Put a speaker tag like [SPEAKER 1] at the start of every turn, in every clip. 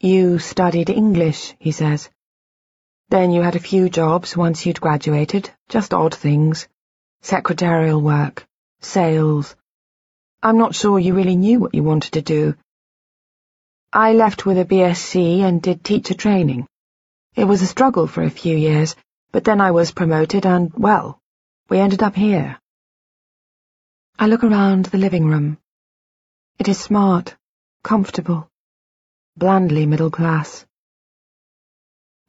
[SPEAKER 1] You studied English, he says. Then you had a few jobs once you'd graduated, just odd things. Secretarial work, sales. I'm not sure you really knew what you wanted to do. I left with a BSc and did teacher training. It was a struggle for a few years, but then I was promoted and, well, we ended up here. I look around the living room. It is smart, comfortable blandly middle class.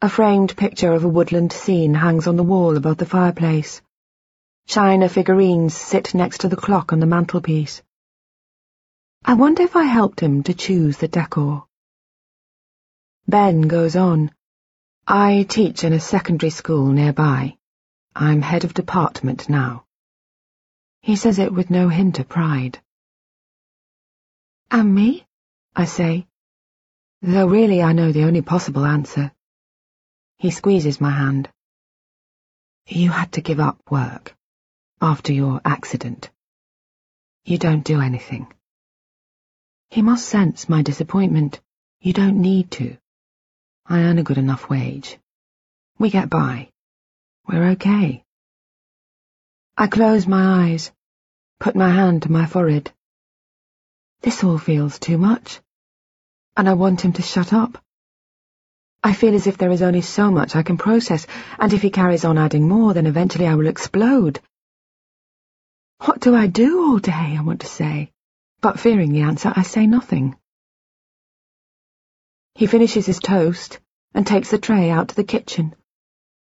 [SPEAKER 1] A framed picture of a woodland scene hangs on the wall above the fireplace. China figurines sit next to the clock on the mantelpiece. I wonder if I helped him to choose the decor. Ben goes on. I teach in a secondary school nearby. I'm head of department now. He says it with no hint of pride. And me? I say, though really I know the only possible answer. He squeezes my hand. You had to give up work after your accident. You don't do anything. He must sense my disappointment. You don't need to. I earn a good enough wage. We get by. We're okay. I close my eyes, put my hand to my forehead. This all feels too much and I want him to shut up. I feel as if there is only so much I can process, and if he carries on adding more, then eventually I will explode. What do I do all day, I want to say, but fearing the answer, I say nothing. He finishes his toast and takes the tray out to the kitchen.